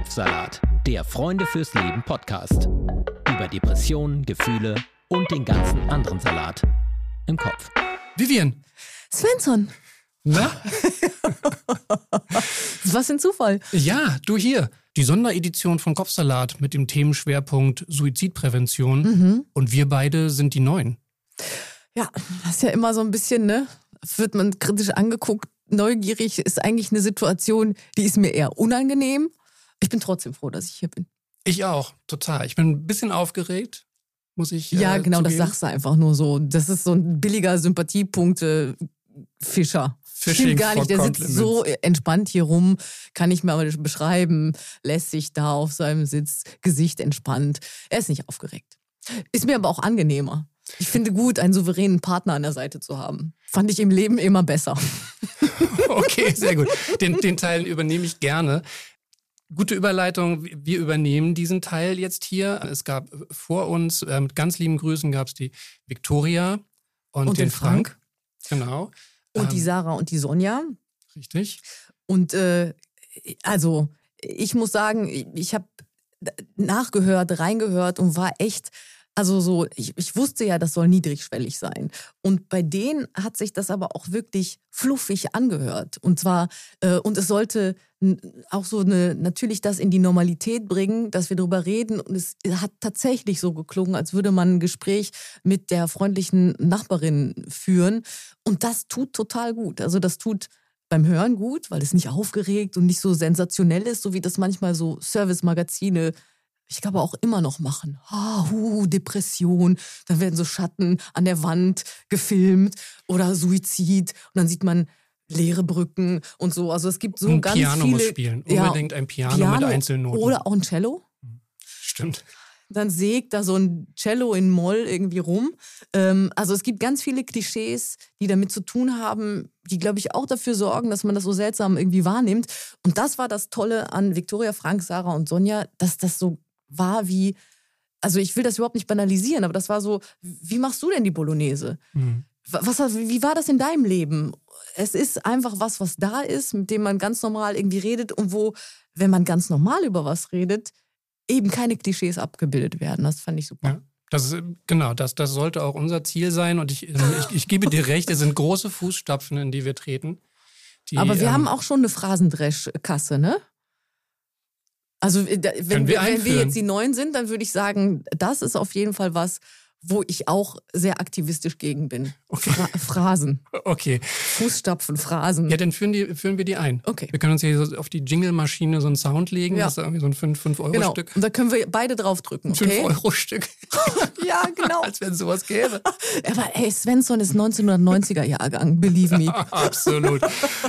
Kopfsalat, der Freunde fürs Leben Podcast. Über Depressionen, Gefühle und den ganzen anderen Salat im Kopf. Vivian. Svensson. Na? Was für ein Zufall. Ja, du hier. Die Sonderedition von Kopfsalat mit dem Themenschwerpunkt Suizidprävention. Mhm. Und wir beide sind die Neuen. Ja, das ist ja immer so ein bisschen, ne? Wird man kritisch angeguckt, neugierig, ist eigentlich eine Situation, die ist mir eher unangenehm. Ich bin trotzdem froh, dass ich hier bin. Ich auch, total. Ich bin ein bisschen aufgeregt, muss ich. Ja, äh, genau, das zugeben. sagst du einfach nur so. Das ist so ein billiger Sympathiepunkte-Fischer. Fishing Stimmt gar nicht, der sitzt so entspannt hier rum, kann ich mir aber beschreiben, lässt sich da auf seinem Sitz, Gesicht entspannt. Er ist nicht aufgeregt. Ist mir aber auch angenehmer. Ich finde gut, einen souveränen Partner an der Seite zu haben. Fand ich im Leben immer besser. Okay, sehr gut. Den, den Teil übernehme ich gerne. Gute Überleitung. Wir übernehmen diesen Teil jetzt hier. Es gab vor uns, äh, mit ganz lieben Grüßen, gab es die Victoria und, Und den, den Frank. Genau. Und die Ähm, Sarah und die Sonja. Richtig. Und äh, also, ich muss sagen, ich habe nachgehört, reingehört und war echt, also so, ich, ich wusste ja, das soll niedrigschwellig sein. Und bei denen hat sich das aber auch wirklich fluffig angehört. Und zwar, äh, und es sollte auch so eine, natürlich das in die Normalität bringen, dass wir darüber reden. Und es hat tatsächlich so geklungen, als würde man ein Gespräch mit der freundlichen Nachbarin führen. Und das tut total gut. Also das tut beim Hören gut, weil es nicht aufgeregt und nicht so sensationell ist, so wie das manchmal so Service-Magazine, ich glaube auch immer noch machen. Ah, hu, Depression, dann werden so Schatten an der Wand gefilmt oder Suizid und dann sieht man leere Brücken und so. Also es gibt so ein ganz Piano viele muss spielen. Ja, Unbedingt ein Piano, mit Einzelnoten. oder auch ein Cello Stimmt. dann sägt da so ein Cello in Moll irgendwie rum. Ähm, also es gibt ganz viele Klischees, die damit zu tun haben, die, glaube ich, auch dafür sorgen, dass man das so seltsam irgendwie wahrnimmt. Und das war das Tolle an Victoria, Frank, Sarah und Sonja, dass das so war wie, also ich will das überhaupt nicht banalisieren, aber das war so, wie machst du denn die Bolognese? Hm. Was, wie war das in deinem Leben? Es ist einfach was, was da ist, mit dem man ganz normal irgendwie redet und wo, wenn man ganz normal über was redet, eben keine Klischees abgebildet werden. Das fand ich super. Ja. Das ist, genau, das, das sollte auch unser Ziel sein. Und ich, ähm, ich, ich gebe dir recht, es sind große Fußstapfen, in die wir treten. Die, Aber wir ähm, haben auch schon eine Phrasendresch-Kasse, ne? Also äh, da- wenn wir wenn wir jetzt die Neuen sind, dann würde ich sagen, das ist auf jeden Fall was, wo ich auch sehr aktivistisch gegen bin. Okay. Phra Phrasen, Okay. Fußstapfen, Phrasen. Ja, dann führen, die, führen wir die ein. Okay. Wir können uns hier so auf die Jingle-Maschine so einen Sound legen. Ja. Das ist irgendwie so ein genau. 5-Euro-Stück. Und da können wir beide draufdrücken, okay? 5-Euro-Stück. Ja, genau. Als wenn es sowas gäbe. Aber ey, Svensson ist 1990er Jahrgang, believe me. absolut.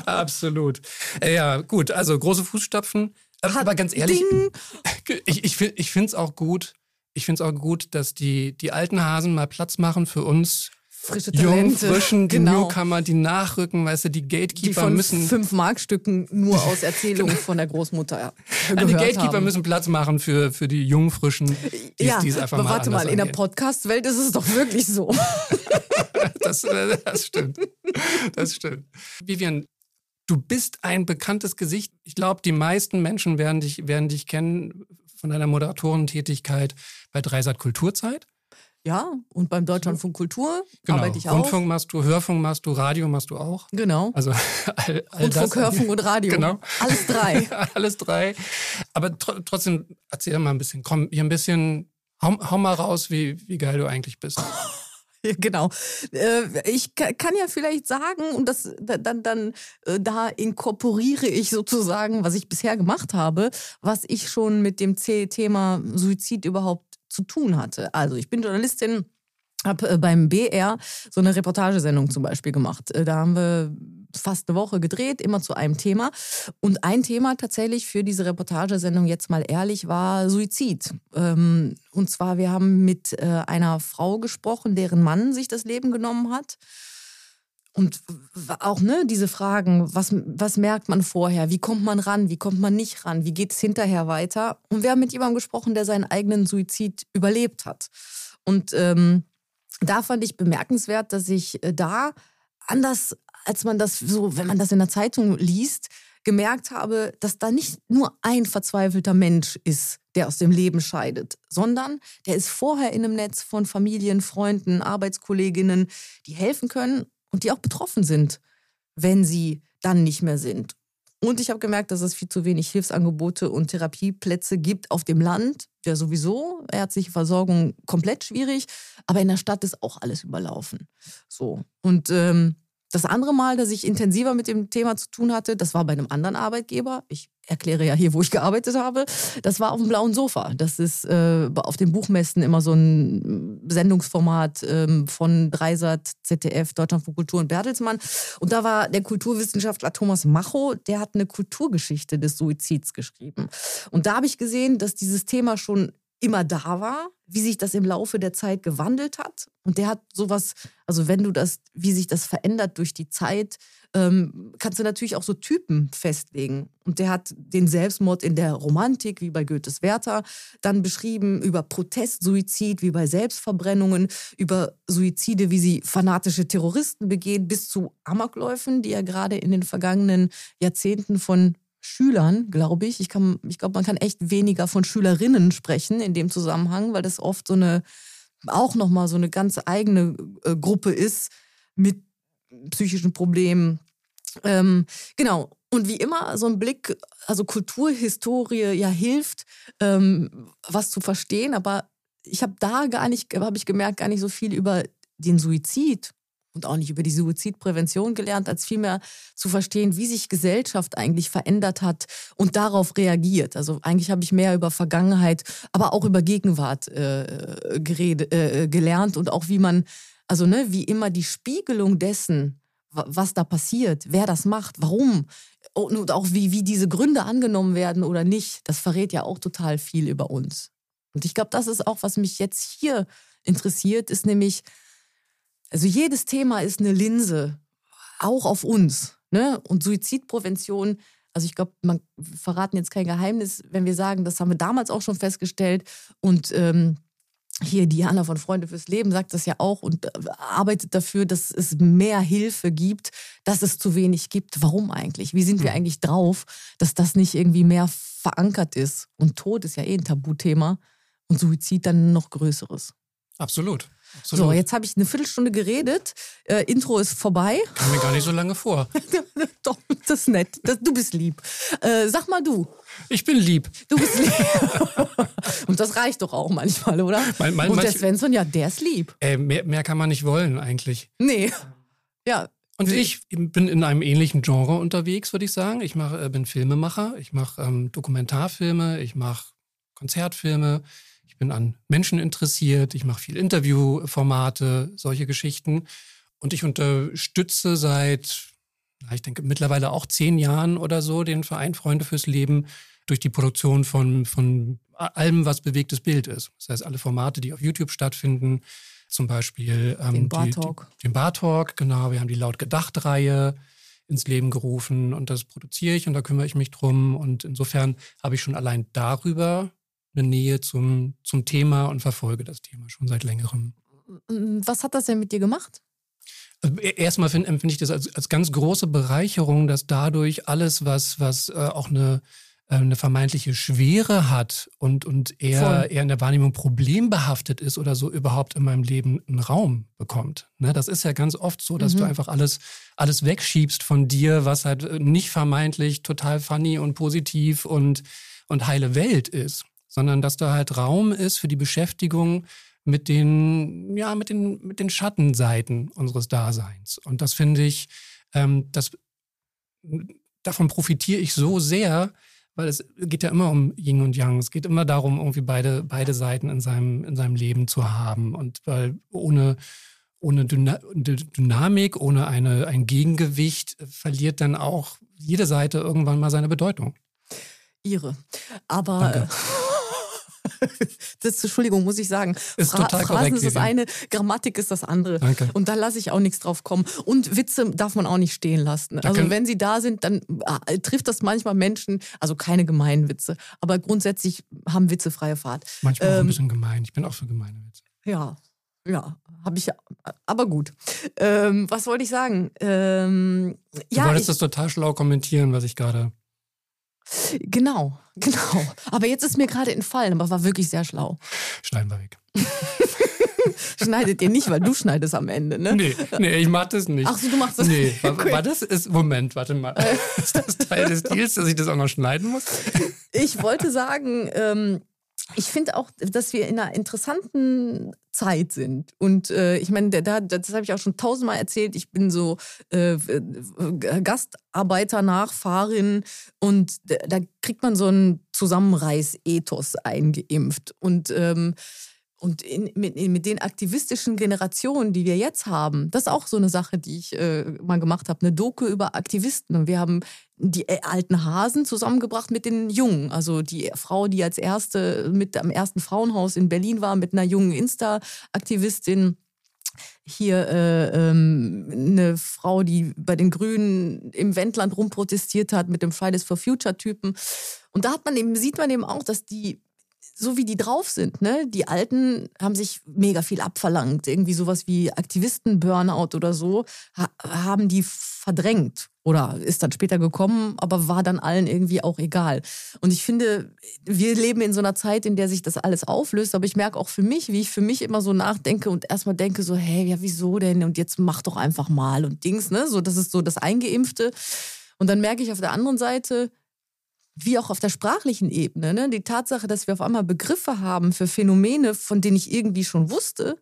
Absolut. Ja, gut. Also große Fußstapfen. Aber, aber ganz ehrlich, Ding. ich, ich, ich finde es auch gut. Ich finde es auch gut, dass die, die alten Hasen mal Platz machen für uns Frische Talente. frischen, die genau. Newcomer, die nachrücken, weißt du, die Die Gatekeeper von müssen. fünf Markstücken nur aus Erzählungen von der Großmutter Ja, gehört die Gatekeeper haben. müssen Platz machen für, für die jungen, frischen, die ja, die es einfach aber mal warte mal, in der angehen. Podcast-Welt ist es doch wirklich so. Das, äh, das stimmt. Das stimmt. Vivian, du bist ein bekanntes Gesicht. Ich glaube, die meisten Menschen werden dich, werden dich kennen von deiner Moderatorentätigkeit bei Dreisat Kulturzeit. Ja, und beim Deutschlandfunk Kultur Genau. arbeite ich auch. Rundfunk machst du, Hörfunk machst du, Radio machst du auch. Genau. Also all, all Rundfunk, das. Hörfunk und Radio. Genau. Alles drei. Alles drei. Aber tr trotzdem, erzähl mal ein bisschen. Komm, hier ein bisschen, hau, hau mal raus, wie, wie geil du eigentlich bist. Genau. Äh, Ich ka- kann ja vielleicht sagen, und das da- dann, dann äh, da inkorporiere ich sozusagen, was ich bisher gemacht habe, was ich schon mit dem Thema Suizid überhaupt zu tun hatte. Also ich bin Journalistin, habe beim BR so eine Reportagesendung zum Beispiel gemacht. Äh, Da haben wir fast eine Woche gedreht, immer zu einem Thema. Und ein Thema tatsächlich für diese Reportagesendung jetzt mal ehrlich war Suizid. Ähm, Und zwar, wir haben mit äh, einer Frau gesprochen, deren Mann sich das Leben genommen hat. Und auch ne, diese Fragen, was, was merkt man vorher, wie kommt man ran, wie kommt man nicht ran, wie geht es hinterher weiter. Und wir haben mit jemandem gesprochen, der seinen eigenen Suizid überlebt hat. Und ähm, da fand ich bemerkenswert, dass ich äh, da anders, als man das so, wenn man das in der Zeitung liest, gemerkt habe, dass da nicht nur ein verzweifelter Mensch ist, der aus dem Leben scheidet, sondern der ist vorher in einem Netz von Familien, Freunden, Arbeitskolleginnen, die helfen können und die auch betroffen sind, wenn sie dann nicht mehr sind. Und ich habe gemerkt, dass es viel zu wenig Hilfsangebote und Therapieplätze gibt auf dem Land. Ja, sowieso. Ärztliche Versorgung komplett schwierig. Aber in der Stadt ist auch alles überlaufen. So. Und ähm, das andere Mal, dass ich intensiver mit dem Thema zu tun hatte, das war bei einem anderen Arbeitgeber. Ich erkläre ja hier, wo ich gearbeitet habe. Das war auf dem blauen Sofa. Das ist äh, auf den Buchmessen immer so ein Sendungsformat ähm, von Dreisat, ZDF, Deutschland für Kultur und Bertelsmann. Und da war der Kulturwissenschaftler Thomas Macho, der hat eine Kulturgeschichte des Suizids geschrieben. Und da habe ich gesehen, dass dieses Thema schon immer da war, wie sich das im Laufe der Zeit gewandelt hat. Und der hat sowas, also wenn du das, wie sich das verändert durch die Zeit, ähm, kannst du natürlich auch so Typen festlegen. Und der hat den Selbstmord in der Romantik, wie bei Goethes Werther, dann beschrieben über Protestsuizid, wie bei Selbstverbrennungen, über Suizide, wie sie fanatische Terroristen begehen, bis zu Amokläufen, die ja gerade in den vergangenen Jahrzehnten von Schülern, glaube ich. Ich, ich glaube, man kann echt weniger von Schülerinnen sprechen in dem Zusammenhang, weil das oft so eine, auch nochmal so eine ganz eigene äh, Gruppe ist mit psychischen Problemen. Ähm, genau. Und wie immer, so ein Blick, also Kulturhistorie ja hilft, ähm, was zu verstehen, aber ich habe da gar nicht, habe ich gemerkt, gar nicht so viel über den Suizid und auch nicht über die Suizidprävention gelernt, als vielmehr zu verstehen, wie sich Gesellschaft eigentlich verändert hat und darauf reagiert. Also eigentlich habe ich mehr über Vergangenheit, aber auch über Gegenwart äh, geredet, äh, gelernt und auch wie man, also ne, wie immer die Spiegelung dessen, was da passiert, wer das macht, warum und auch wie, wie diese Gründe angenommen werden oder nicht, das verrät ja auch total viel über uns. Und ich glaube, das ist auch, was mich jetzt hier interessiert, ist nämlich, also jedes Thema ist eine Linse, auch auf uns. Ne? Und Suizidprävention, also ich glaube, man verraten jetzt kein Geheimnis, wenn wir sagen, das haben wir damals auch schon festgestellt. Und ähm, hier Diana von Freunde fürs Leben sagt das ja auch und äh, arbeitet dafür, dass es mehr Hilfe gibt, dass es zu wenig gibt. Warum eigentlich? Wie sind wir hm. eigentlich drauf, dass das nicht irgendwie mehr verankert ist? Und Tod ist ja eh ein Tabuthema und Suizid dann noch größeres. Absolut. Absolut. So, jetzt habe ich eine Viertelstunde geredet. Äh, Intro ist vorbei. Kam mir gar nicht so lange vor. Doch, das ist nett. Das, du bist lieb. Äh, sag mal du. Ich bin lieb. Du bist lieb. Und das reicht doch auch manchmal, oder? Mal, mal, Und der Svensson, ja, der ist lieb. Äh, mehr, mehr kann man nicht wollen eigentlich. Nee. Ja, und ich bin in einem ähnlichen Genre unterwegs, würde ich sagen. Ich mach, äh, bin Filmemacher, ich mache ähm, Dokumentarfilme, ich mache Konzertfilme, bin an Menschen interessiert, ich mache viel Interviewformate, solche Geschichten. Und ich unterstütze seit, ich denke, mittlerweile auch zehn Jahren oder so den Verein Freunde fürs Leben durch die Produktion von, von allem, was bewegtes Bild ist. Das heißt, alle Formate, die auf YouTube stattfinden, zum Beispiel ähm, den Bar Talk. Die, den Bar Talk, genau. Wir haben die Laut Gedacht-Reihe ins Leben gerufen und das produziere ich und da kümmere ich mich drum. Und insofern habe ich schon allein darüber eine Nähe zum, zum Thema und verfolge das Thema schon seit längerem. Was hat das denn mit dir gemacht? Also e, erstmal empfinde ich das als, als ganz große Bereicherung, dass dadurch alles, was, was äh, auch eine, äh, eine vermeintliche Schwere hat und, und eher, eher in der Wahrnehmung problembehaftet ist oder so, überhaupt in meinem Leben einen Raum bekommt. Ne? Das ist ja ganz oft so, dass mhm. du einfach alles, alles wegschiebst von dir, was halt äh, nicht vermeintlich total funny und positiv und, und heile Welt ist sondern dass da halt Raum ist für die Beschäftigung mit den, ja, mit den, mit den Schattenseiten unseres Daseins. Und das finde ich, ähm, das, davon profitiere ich so sehr, weil es geht ja immer um Yin und Yang. Es geht immer darum, irgendwie beide, beide Seiten in seinem, in seinem Leben zu haben. Und weil ohne, ohne Dynamik, ohne eine, ein Gegengewicht verliert dann auch jede Seite irgendwann mal seine Bedeutung. Ihre. Aber Danke. das, Entschuldigung, muss ich sagen. Ist Fra total Phrasen korrekt, ist das eine, Grammatik ist das andere. Danke. Und da lasse ich auch nichts drauf kommen. Und Witze darf man auch nicht stehen lassen. Also wenn sie da sind, dann äh, trifft das manchmal Menschen, also keine gemeinen Witze, aber grundsätzlich haben Witze freie Fahrt. Manchmal ähm, auch ein ähm, bisschen gemein. Ich bin auch für gemeine Witze. Ja, Ja, habe ich ja. Aber gut. Ähm, was wollte ich sagen? Ähm, Du ja, wolltest ich, das total schlau kommentieren, was ich gerade. Genau, genau. Aber jetzt ist mir gerade entfallen, aber war wirklich sehr schlau. Schneiden wir weg. Schneidet ihr nicht, weil du schneidest am Ende, ne? Nee, nee, ich mach das nicht. Ach so, du machst das. Nee, war, Okay. war das ist. Moment, warte mal. Ist das Teil des Deals, dass ich das auch noch schneiden muss? Ich wollte sagen, ähm, ich finde auch, dass wir in einer interessanten Zeit sind. Und äh, ich meine, da, das habe ich auch schon tausendmal erzählt. Ich bin so äh, äh, Gastarbeiter, Nachfahrin und da, da kriegt man so einen Zusammenreißethos eingeimpft. Und ähm, und in, mit, mit den aktivistischen Generationen, die wir jetzt haben, das ist auch so eine Sache, die ich äh, mal gemacht habe, eine Doku über Aktivisten. Und wir haben die äh, alten Hasen zusammengebracht mit den Jungen. Also die Frau, die als erste mit am ersten Frauenhaus in Berlin war, mit einer jungen Insta-Aktivistin. Hier äh, ähm, eine Frau, die bei den Grünen im Wendland rumprotestiert hat mit dem Fridays for Future-Typen. Und da hat man eben, sieht man eben auch, dass die so wie die drauf sind, ne? Die Alten haben sich mega viel abverlangt. Irgendwie sowas wie Aktivisten-Burnout oder so, ha haben die verdrängt. Oder ist dann später gekommen, aber war dann allen irgendwie auch egal. Und ich finde, wir leben in so einer Zeit, in der sich das alles auflöst. Aber ich merke auch für mich, wie ich für mich immer so nachdenke und erstmal denke so, hey, ja, wieso denn? Und jetzt mach doch einfach mal und Dings, ne? So, das ist so das Eingeimpfte. Und dann merke ich auf der anderen Seite, wie auch auf der sprachlichen Ebene, ne? die Tatsache, dass wir auf einmal Begriffe haben für Phänomene, von denen ich irgendwie schon wusste,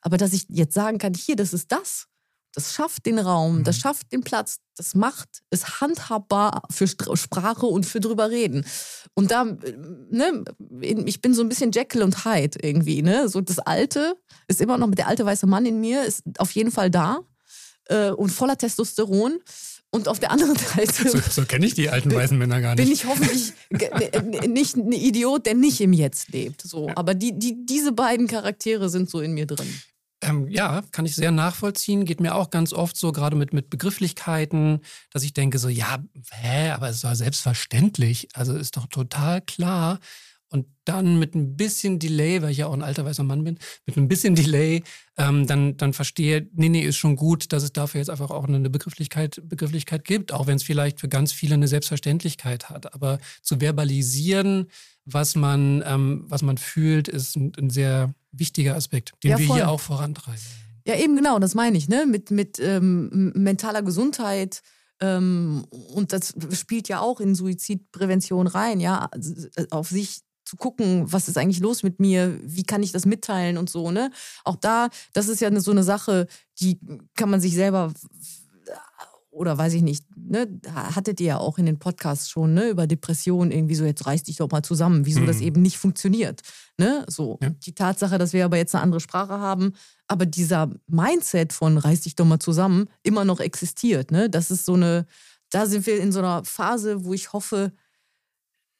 aber dass ich jetzt sagen kann, hier, das ist das. Das schafft den Raum, das schafft den Platz, das macht, ist handhabbar für Sprache und für drüber reden. Und da, äh, ne, ich bin so ein bisschen Jekyll und Hyde irgendwie, ne? So das Alte ist immer noch, der alte weiße Mann in mir ist auf jeden Fall da äh, und voller Testosteron. Und auf der anderen Seite So, so kenne ich die alten weißen Männer gar bin nicht. ich hoffentlich äh, nicht ein Idiot, der nicht im Jetzt lebt. So. Aber die, die, diese beiden Charaktere sind so in mir drin. Ähm, ja, kann ich sehr nachvollziehen. Geht mir auch ganz oft so, gerade mit, mit Begrifflichkeiten, dass ich denke so, ja, hä, aber es war selbstverständlich. Also ist doch total klar. Und dann mit ein bisschen Delay, weil ich ja auch ein alter weißer Mann bin, mit ein bisschen Delay, ähm, dann, dann verstehe, nee, nee, ist schon gut, dass es dafür jetzt einfach auch eine Begrifflichkeit, Begrifflichkeit gibt, auch wenn es vielleicht für ganz viele eine Selbstverständlichkeit hat. Aber zu verbalisieren, was man, ähm, was man fühlt, ist ein, ein sehr wichtiger Aspekt, den Ja, wir hier auch vorantreiben. Ja, eben genau, das meine ich, ne? Mit, mit ähm, mentaler Gesundheit. Ähm, und das spielt ja auch in Suizidprävention rein, ja, auf sich zu gucken, was ist eigentlich los mit mir, wie kann ich das mitteilen und so, ne? Auch da, das ist ja eine, so eine Sache, die kann man sich selber oder weiß ich nicht, ne, hattet ihr ja auch in den Podcasts schon, ne, über Depressionen irgendwie so, jetzt reiß dich doch mal zusammen, wieso Mhm. das eben nicht funktioniert, ne, so. Ja. Die Tatsache, dass wir aber jetzt eine andere Sprache haben, aber dieser Mindset von reiß dich doch mal zusammen immer noch existiert, ne, das ist so eine, da sind wir in so einer Phase, wo ich hoffe,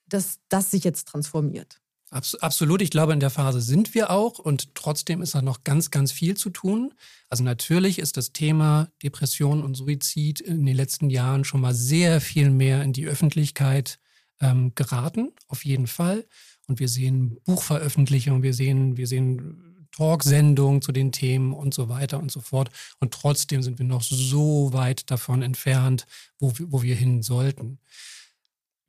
dass das sich jetzt transformiert. Abs absolut, ich glaube, in der Phase sind wir auch und trotzdem ist da noch ganz, ganz viel zu tun. Also natürlich ist das Thema Depression und Suizid in den letzten Jahren schon mal sehr viel mehr in die Öffentlichkeit ähm, geraten, auf jeden Fall. Und wir sehen Buchveröffentlichungen, wir sehen, wir sehen Talksendungen zu den Themen und so weiter und so fort. Und trotzdem sind wir noch so weit davon entfernt, wo, wo wir hin sollten.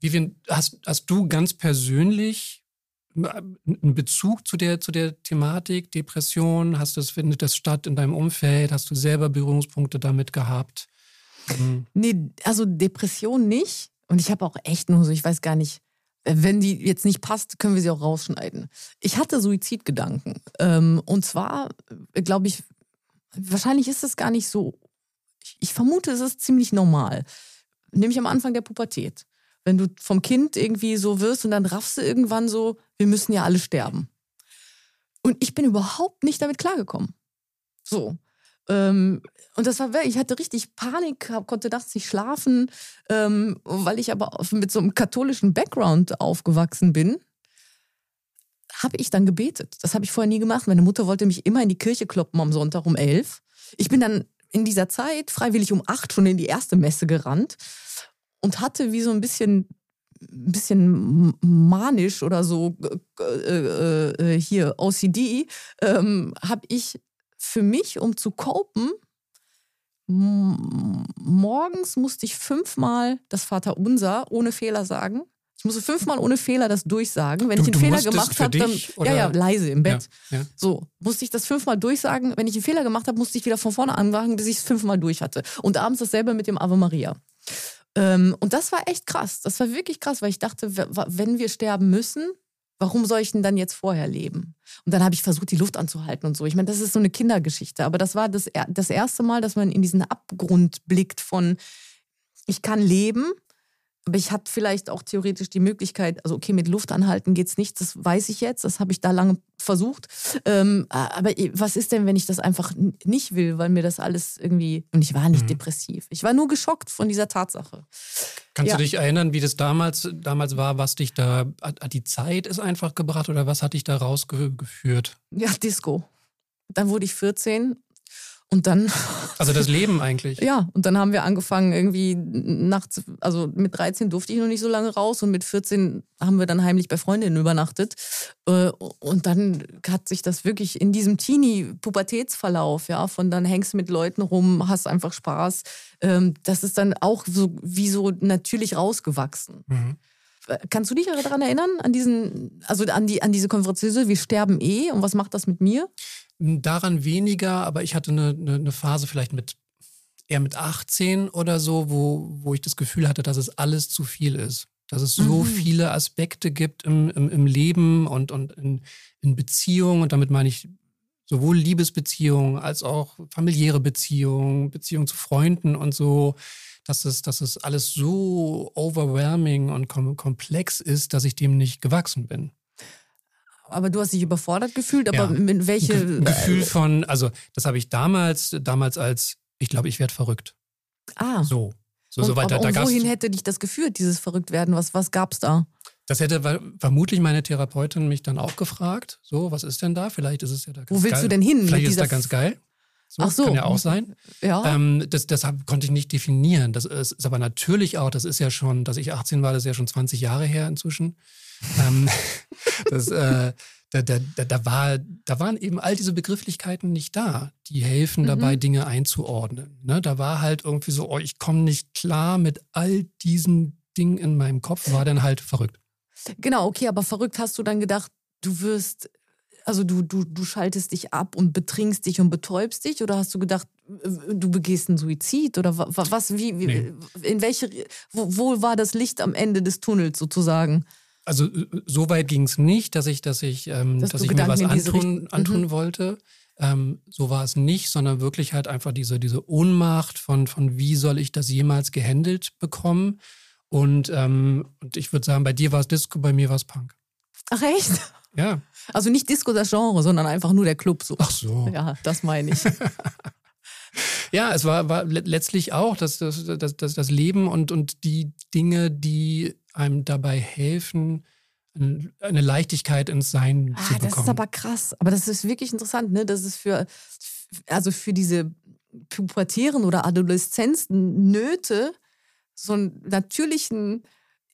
Vivian, hast, hast du ganz persönlich einen Bezug zu der, zu der Thematik Depression? Hast das, findet das statt in deinem Umfeld? Hast du selber Berührungspunkte damit gehabt? Mhm. Nee, also Depression nicht. Und ich habe auch echt nur so, ich weiß gar nicht, wenn die jetzt nicht passt, können wir sie auch rausschneiden. Ich hatte Suizidgedanken. Ähm, und zwar, glaube ich, wahrscheinlich ist es gar nicht so. Ich vermute, es ist ziemlich normal. Nämlich am Anfang der Pubertät. Wenn du vom Kind irgendwie so wirst und dann raffst du irgendwann so, wir müssen ja alle sterben. Und ich bin überhaupt nicht damit klargekommen. So. Ähm, und das war ich hatte richtig Panik, konnte nachts nicht schlafen, ähm, weil ich aber mit so einem katholischen Background aufgewachsen bin. Habe ich dann gebetet. Das habe ich vorher nie gemacht. Meine Mutter wollte mich immer in die Kirche kloppen am Sonntag um elf. Ich bin dann in dieser Zeit freiwillig um acht schon in die erste Messe gerannt und hatte wie so ein bisschen ein bisschen manisch oder so äh, äh, äh, hier OCD, ähm, habe ich für mich, um zu copen, morgens musste ich fünfmal das Vaterunser ohne Fehler sagen. Ich musste fünfmal ohne Fehler das durchsagen. Wenn Du- ich einen Fehler gemacht habe, dann dich, ja, oder? ja, leise im Bett. Ja, ja. So, musste ich das fünfmal durchsagen. Wenn ich einen Fehler gemacht habe, musste ich wieder von vorne anfangen, bis ich es fünfmal durch hatte. Und abends dasselbe mit dem Ave Maria. Ähm, und das war echt krass. Das war wirklich krass, weil ich dachte, wenn wir sterben müssen, warum soll ich denn dann jetzt vorher leben? Und dann habe ich versucht, die Luft anzuhalten und so. Ich meine, das ist so eine Kindergeschichte. Aber das war das, das erste Mal, dass man in diesen Abgrund blickt von, ich kann leben, aber ich habe vielleicht auch theoretisch die Möglichkeit, also okay, mit Luft anhalten geht's nicht, das weiß ich jetzt, das habe ich da lange versucht. Ähm, aber was ist denn, wenn ich das einfach nicht will, weil mir das alles irgendwie. Und ich war nicht Mhm. depressiv. Ich war nur geschockt von dieser Tatsache. Kannst Ja. du dich erinnern, wie das damals, damals war, was dich da, hat, die Zeit ist einfach gebracht oder was hat dich da rausgeführt? Ja, Disco. Dann wurde ich 14 und dann. Also das Leben eigentlich. Ja, und dann haben wir angefangen, irgendwie nachts, also mit 13 durfte ich noch nicht so lange raus und mit 14 haben wir dann heimlich bei Freundinnen übernachtet. Äh, Und dann hat sich das wirklich in diesem Teenie-Pubertätsverlauf, ja, von dann hängst du mit Leuten rum, hast einfach Spaß. ähm, Das ist dann auch so wie so natürlich rausgewachsen. Mhm. Kannst du dich daran erinnern, an diesen, also an die, an diese Konferenz, wir sterben eh und was macht das mit mir? Daran weniger, aber ich hatte eine, eine, eine Phase vielleicht mit eher mit 18 oder so, wo, wo ich das Gefühl hatte, dass es alles zu viel ist. Dass es so Mhm. viele Aspekte gibt im, im, im Leben und, und in, in Beziehungen. Und damit meine ich sowohl Liebesbeziehungen als auch familiäre Beziehungen, Beziehungen zu Freunden und so, dass es, dass es alles so overwhelming und kom komplex ist, dass ich dem nicht gewachsen bin. Aber du hast dich überfordert gefühlt, aber Ja. mit welche. Ge Gefühl von, also das habe ich damals, damals als, ich glaube, ich werde verrückt. ah. So. So, und, so weiter. aber, Da gab's, wohin hätte dich das geführt, dieses Verrücktwerden? Was, was gab's da? das hätte vermutlich meine Therapeutin mich dann auch gefragt. So, was ist denn da? Vielleicht ist es ja da ganz Wo willst geil. du denn hin Vielleicht ist da ganz geil. So, Ach so. Kann ja auch sein. Ja. Ähm, das, hab, konnte ich nicht definieren. Das ist, ist aber natürlich auch, das ist ja schon, dass ich 18 war, das ist ja schon 20 Jahre her inzwischen. ähm, das, äh, da, da, da, war, da waren eben all diese Begrifflichkeiten nicht da, die helfen Mhm. dabei, Dinge einzuordnen. Ne? Da war halt irgendwie so, oh, ich komme nicht klar mit all diesen Dingen in meinem Kopf, war dann halt verrückt. Genau, okay, aber verrückt hast du dann gedacht, du wirst, also du, du, du schaltest dich ab und betrinkst dich und betäubst dich? Oder hast du gedacht, äh, du begehst einen Suizid? Oder wa- wa- was, wie, wie Nee. in welche, wo, wo war das Licht am Ende des Tunnels sozusagen? Also äh, so weit ging es nicht, dass ich, dass ich, ähm, Dass dass ich mir was antun, antun Mhm. wollte. Ähm, so war es nicht, sondern wirklich halt einfach diese, diese Ohnmacht von, von wie soll ich das jemals gehandelt bekommen. Und, ähm, und ich würde sagen, bei dir war es Disco, bei mir war es Punk. Ach echt? Ja. Also nicht Disco das Genre, sondern einfach nur der Club so. Ach so. Ja, das meine ich. Ja, es war, war le- letztlich auch das, das, das, das, das Leben und, und die Dinge, die einem dabei helfen, eine Leichtigkeit ins Sein zu Ah, bekommen. das ist aber krass. Aber das ist wirklich interessant, ne? Das ist für, also für diese pubertären oder Adoleszenznöte so einen natürlichen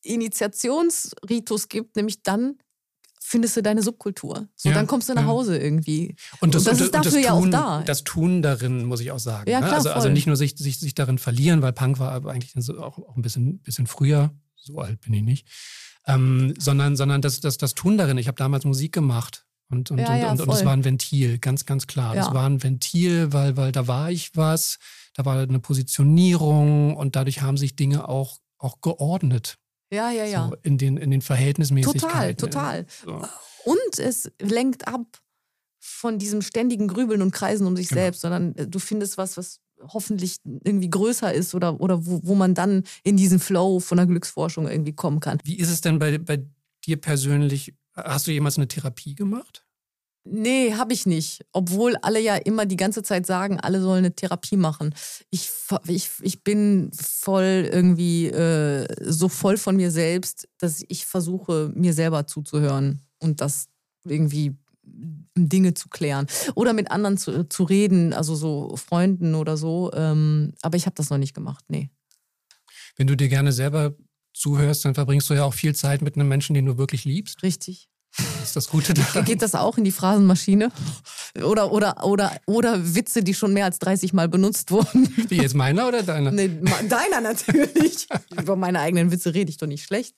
Initiationsritus gibt, nämlich dann findest du deine Subkultur. So, Ja, dann kommst du nach ja. Hause irgendwie. Und das, Und das und ist dafür ja auch Tun, da. Das Tun darin, muss ich auch sagen. Ja, ne? klar, also, also voll. nicht nur sich, sich, sich darin verlieren, weil Punk war eigentlich so auch, auch ein bisschen, bisschen früher, so alt bin ich nicht, ähm, sondern, sondern das, das, das Tun darin. Ich habe damals Musik gemacht und, und, Ja, und, und, es war ein Ventil, ganz, ganz klar. Es war ein Ventil, weil, weil da war ich was, da war eine Positionierung und dadurch haben sich Dinge auch, auch geordnet. Ja, ja, ja. So in den, in den Verhältnismäßigkeiten. Total, total. So. Und es lenkt ab von diesem ständigen Grübeln und Kreisen um sich Genau. selbst, sondern äh, du findest was, was hoffentlich irgendwie größer ist oder, oder wo, wo man dann in diesen Flow von der Glücksforschung irgendwie kommen kann. Wie ist es denn bei, bei dir persönlich? Hast du jemals eine Therapie gemacht? Nee, habe ich nicht. Obwohl alle ja immer die ganze Zeit sagen, alle sollen eine Therapie machen. Ich, ich, ich bin voll irgendwie äh, so voll von mir selbst, dass ich versuche, mir selber zuzuhören und das irgendwie Dinge zu klären. Oder mit anderen zu, zu reden, also so Freunden oder so. Ähm, aber ich habe das noch nicht gemacht, nee. Wenn du dir gerne selber zuhörst, dann verbringst du ja auch viel Zeit mit einem Menschen, den du wirklich liebst. Richtig. Das ist das Gute daran. Geht das auch in die Phrasenmaschine? Oder, oder, oder, oder Witze, die schon mehr als 30 Mal benutzt wurden. Wie jetzt meiner oder deiner? Nee, deiner natürlich. Über meine eigenen Witze rede ich doch nicht schlecht.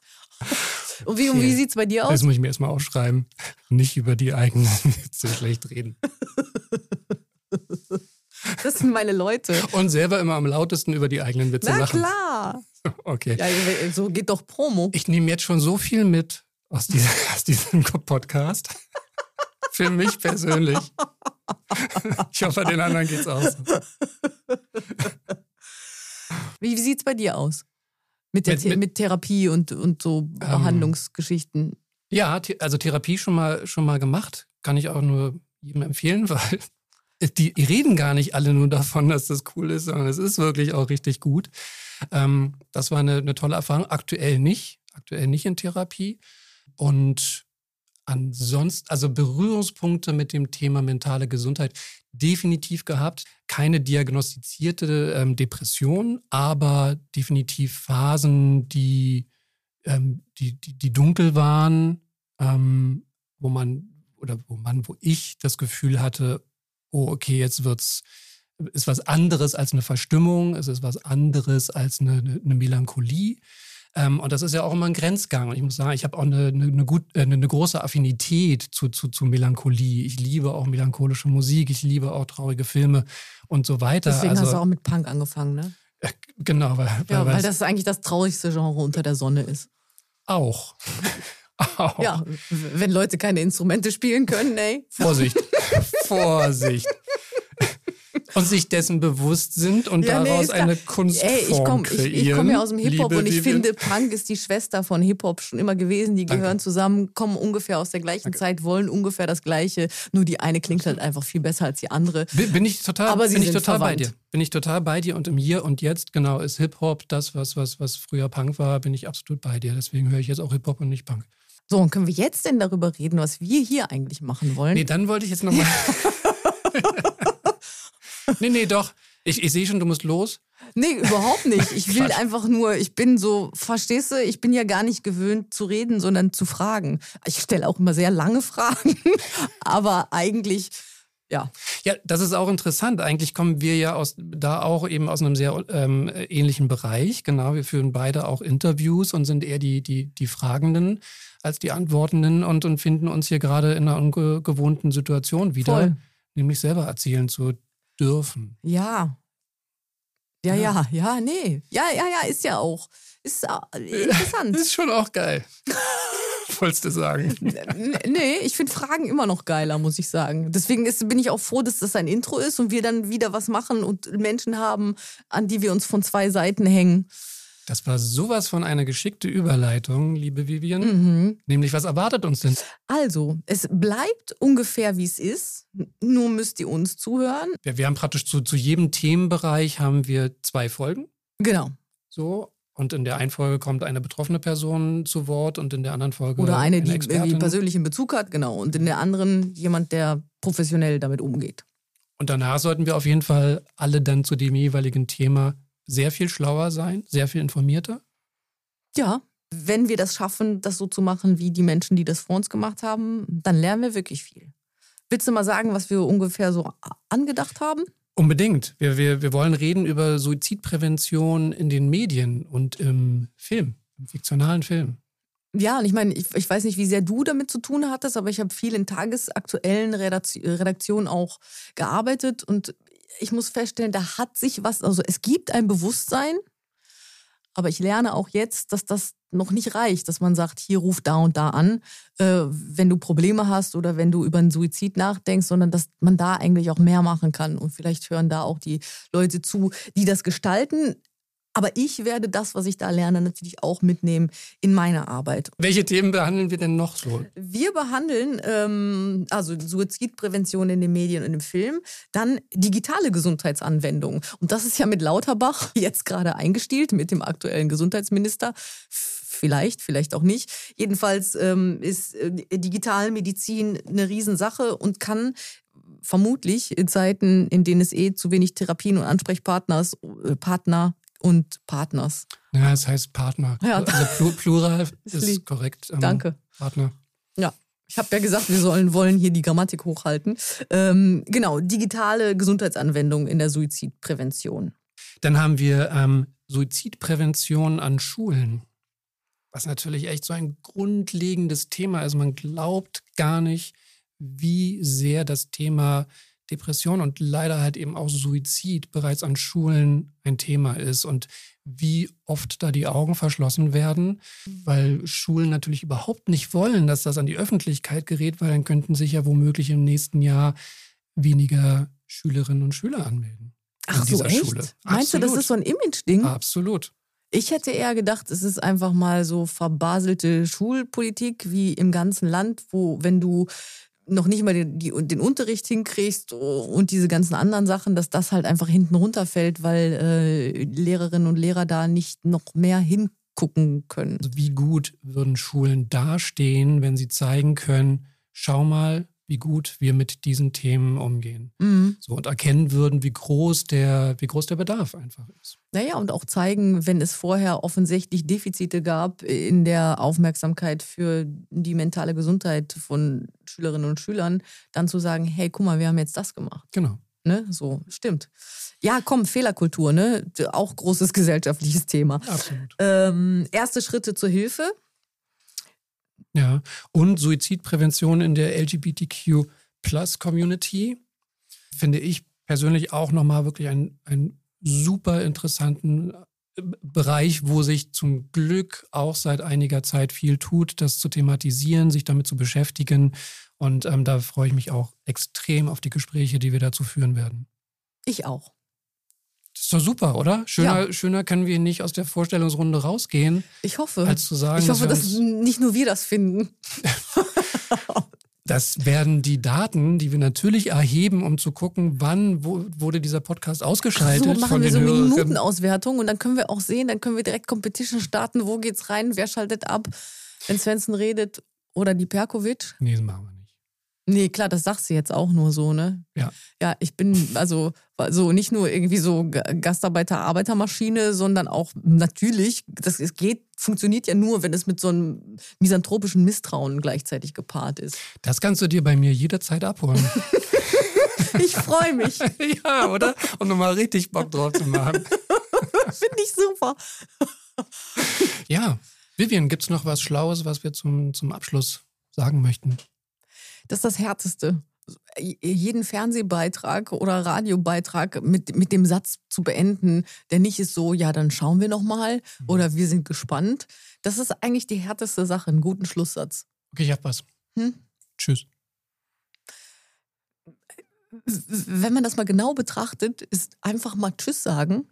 Und wie, wie sieht es bei dir aus? Das muss ich mir erstmal aufschreiben. Nicht über die eigenen Witze schlecht reden. Das sind meine Leute. Und selber immer am lautesten über die eigenen Witze Na lachen. Na klar. Okay. Ja, so geht doch Promo. Ich nehme jetzt schon so viel mit aus, dieser, aus diesem Podcast. Für mich persönlich. Ich hoffe, den anderen geht's auch so. Wie, wie sieht es bei dir aus? Mit, mit, mit, mit, Therapie und, und so ähm, Behandlungsgeschichten? Ja, also Therapie schon mal, schon mal gemacht. Kann ich auch nur jedem empfehlen, weil die reden gar nicht alle nur davon, dass das cool ist, sondern es ist wirklich auch richtig gut. Ähm, das war eine, eine tolle Erfahrung. Aktuell nicht. Aktuell nicht in Therapie. Und ansonsten, also Berührungspunkte mit dem Thema mentale Gesundheit definitiv gehabt. Keine diagnostizierte ähm, Depression, aber definitiv Phasen, die, ähm, die, die, die, dunkel waren, ähm, wo man oder wo man, wo ich das Gefühl hatte, oh, okay, jetzt wird's ist was anderes als eine Verstimmung, es ist was anderes als eine, eine Melancholie. Ähm, und das ist ja auch immer ein Grenzgang. Und ich muss sagen, ich habe auch eine, eine, eine, gut, äh, eine, große Affinität zu, zu, zu Melancholie. Ich liebe auch melancholische Musik, ich liebe auch traurige Filme und so weiter. Deswegen also, hast du auch mit Punk angefangen, ne? Äh, genau, weil, ja, weil, weil das eigentlich das traurigste Genre unter der Sonne ist. Auch. auch. Ja, wenn Leute keine Instrumente spielen können, ey. Vorsicht. Vorsicht und sich dessen bewusst sind und ja, daraus nee, eine Kunstform ey, ich komm, kreieren. Ich, ich komme ja aus dem Hip-Hop und ich finde, Punk ist die Schwester von Hip-Hop schon immer gewesen. Die gehören Danke. zusammen, kommen ungefähr aus der gleichen Danke. Zeit, wollen ungefähr das Gleiche. Nur die eine klingt halt einfach viel besser als die andere. Bin, ich total, Aber bin ich total bei dir. Bin ich total bei dir und im Hier und Jetzt, genau, ist Hip-Hop das, was, was, was früher Punk war, bin ich absolut bei dir. Deswegen höre ich jetzt auch Hip-Hop und nicht Punk. So, und können wir jetzt denn darüber reden, was wir hier eigentlich machen wollen? Nee, dann wollte ich jetzt nochmal. nee, nee, doch. Ich, ich sehe schon, du musst los. Nee, überhaupt nicht. Ich will einfach nur, ich bin so, verstehst du, ich bin ja gar nicht gewöhnt zu reden, sondern zu fragen. Ich stelle auch immer sehr lange Fragen, aber eigentlich, ja. Ja, das ist auch interessant. Eigentlich kommen wir ja aus, da auch eben aus einem sehr ähm, ähnlichen Bereich. Genau, wir führen beide auch Interviews und sind eher die, die, die Fragenden als die Antwortenden und, und finden uns hier gerade in einer ungewohnten Situation wieder. Voll. Nämlich selber erzählen zu dürfen. Ja. Ja, ja, ja, nee. Ja, ja, ja, ist ja auch. Ist äh, interessant. ist schon auch geil. Wolltest du sagen? Nee, ich finde Fragen immer noch geiler, muss ich sagen. Deswegen ist, bin ich auch froh, dass das ein Intro ist und wir dann wieder was machen und Menschen haben, an die wir uns von zwei Seiten hängen. Das war sowas von einer geschickte Überleitung, liebe Vivian. Mhm. Nämlich, was erwartet uns denn? Also, es bleibt ungefähr, wie es ist. Nur müsst ihr uns zuhören. Wir, wir haben praktisch zu, zu jedem Themenbereich haben wir zwei Folgen. Genau. So. Und in der einen Folge kommt eine betroffene Person zu Wort und in der anderen Folge. Oder eine, eine die irgendwie persönlichen Bezug hat, genau. Und in der anderen jemand, der professionell damit umgeht. Und danach sollten wir auf jeden Fall alle dann zu dem jeweiligen Thema sehr viel schlauer sein, sehr viel informierter? Ja, wenn wir das schaffen, das so zu machen wie die Menschen, die das vor uns gemacht haben, dann lernen wir wirklich viel. Willst du mal sagen, was wir ungefähr so angedacht haben? Unbedingt. Wir, wir, wir wollen reden über Suizidprävention in den Medien und im Film, im fiktionalen Film. Ja, und ich meine, ich, ich weiß nicht, wie sehr du damit zu tun hattest, aber ich habe viel in tagesaktuellen Redaktionen auch gearbeitet und ich muss feststellen, da hat sich was, also es gibt ein Bewusstsein, aber ich lerne auch jetzt, dass das noch nicht reicht, dass man sagt, hier ruf da und da an, äh, wenn du Probleme hast oder wenn du über einen Suizid nachdenkst, sondern dass man da eigentlich auch mehr machen kann. Und vielleicht hören da auch die Leute zu, die das gestalten. Aber ich werde das, was ich da lerne, natürlich auch mitnehmen in meine Arbeit. Welche Themen behandeln wir denn noch so? Wir behandeln ähm, also Suizidprävention in den Medien und im Film, dann digitale Gesundheitsanwendungen. Und das ist ja mit Lauterbach jetzt gerade eingestielt, mit dem aktuellen Gesundheitsminister. Vielleicht, vielleicht auch nicht. Jedenfalls ähm, ist äh, Digitalmedizin eine Riesensache und kann vermutlich in Zeiten, in denen es eh zu wenig Therapien und Ansprechpartners, äh, Partner und Partners. Ja, es heißt Partner. Ja. Also Plural ist korrekt. Ähm, Danke. Partner. Ja. Ich habe ja gesagt, wir sollen wollen hier die Grammatik hochhalten. Ähm, genau, digitale Gesundheitsanwendungen in der Suizidprävention. Dann haben wir ähm, Suizidprävention an Schulen, was natürlich echt so ein grundlegendes Thema ist. Man glaubt gar nicht, wie sehr das Thema Depression und leider halt eben auch Suizid bereits an Schulen ein Thema ist und wie oft da die Augen verschlossen werden, weil Schulen natürlich überhaupt nicht wollen, dass das an die Öffentlichkeit gerät, weil dann könnten sich ja womöglich im nächsten Jahr weniger Schülerinnen und Schüler anmelden. Ach so, echt? Schule. Meinst Absolut. du, das ist so ein Image-Ding? Absolut. Ich hätte eher gedacht, es ist einfach mal so verbaselte Schulpolitik wie im ganzen Land, wo wenn du noch nicht mal den, die, den Unterricht hinkriegst und diese ganzen anderen Sachen, dass das halt einfach hinten runterfällt, weil äh, Lehrerinnen und Lehrer da nicht noch mehr hingucken können. Also wie gut würden Schulen dastehen, wenn sie zeigen können, schau mal, wie gut wir mit diesen Themen umgehen. Mhm. So und erkennen würden, wie groß der, wie groß der Bedarf einfach ist. Naja, und auch zeigen, wenn es vorher offensichtlich Defizite gab in der Aufmerksamkeit für die mentale Gesundheit von Schülerinnen und Schülern, dann zu sagen, hey, guck mal, wir haben jetzt das gemacht. Genau. Ne? So, stimmt. Ja, komm, Fehlerkultur, ne? Auch großes gesellschaftliches Thema. Absolut. Ähm, erste Schritte zur Hilfe ja, und Suizidprävention in der LGBTQ-Plus-Community finde ich persönlich auch nochmal wirklich einen, einen super interessanten äh, Bereich, wo sich zum Glück auch seit einiger Zeit viel tut, das zu thematisieren, sich damit zu beschäftigen. Und ähm, da freue ich mich auch extrem auf die Gespräche, die wir dazu führen werden. Ich auch. Ist doch super, oder? Schöner, ja. schöner können wir nicht aus der Vorstellungsrunde rausgehen. Ich hoffe. Als zu sagen, ich hoffe, dass, dass nicht nur wir das finden. Das werden die Daten, die wir natürlich erheben, um zu gucken, wann wo, wurde dieser Podcast ausgeschaltet. Ach so, machen wir so eine Minutenauswertung und dann können wir auch sehen, dann können wir direkt Competition starten. Wo geht's rein? Wer schaltet ab? Wenn Svensson redet oder die Perkovic? Nee, das machen wir nicht. Nee, klar, das sagst du jetzt auch nur so, ne? Ja. Ja, ich bin also so nicht nur irgendwie so Gastarbeiter, Arbeitermaschine, sondern auch natürlich, das es geht, funktioniert ja nur, wenn es mit so einem misanthropischen Misstrauen gleichzeitig gepaart ist. Das kannst du dir bei mir jederzeit abholen. ich freue mich. ja, oder? Um nochmal richtig Bock drauf zu machen. Finde ich super. ja. Vivian, gibt es noch was Schlaues, was wir zum, zum Abschluss sagen möchten? Das ist das Härteste. Jeden Fernsehbeitrag oder Radiobeitrag mit, mit dem Satz zu beenden, der nicht ist so, ja, dann schauen wir nochmal mhm. oder wir sind gespannt. Das ist eigentlich die härteste Sache, einen guten Schlusssatz. Okay, ich hab was. Hm? Tschüss. Wenn man das mal genau betrachtet, ist einfach mal Tschüss sagen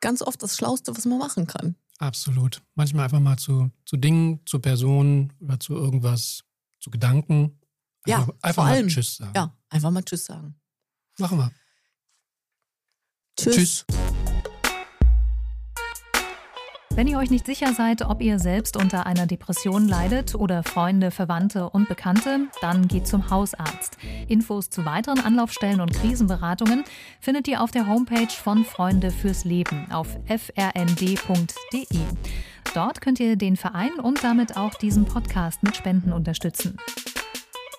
ganz oft das Schlauste, was man machen kann. Absolut. Manchmal einfach mal zu, zu Dingen, zu Personen oder zu irgendwas, zu Gedanken ja, einfach, einfach vor mal allem. Tschüss sagen. Ja, einfach mal Tschüss sagen. Machen wir. Tschüss. Tschüss. Wenn ihr euch nicht sicher seid, ob ihr selbst unter einer Depression leidet oder Freunde, Verwandte und Bekannte, dann geht zum Hausarzt. Infos zu weiteren Anlaufstellen und Krisenberatungen findet ihr auf der Homepage von Freunde fürs Leben auf frnd.de. Dort könnt ihr den Verein und damit auch diesen Podcast mit Spenden unterstützen.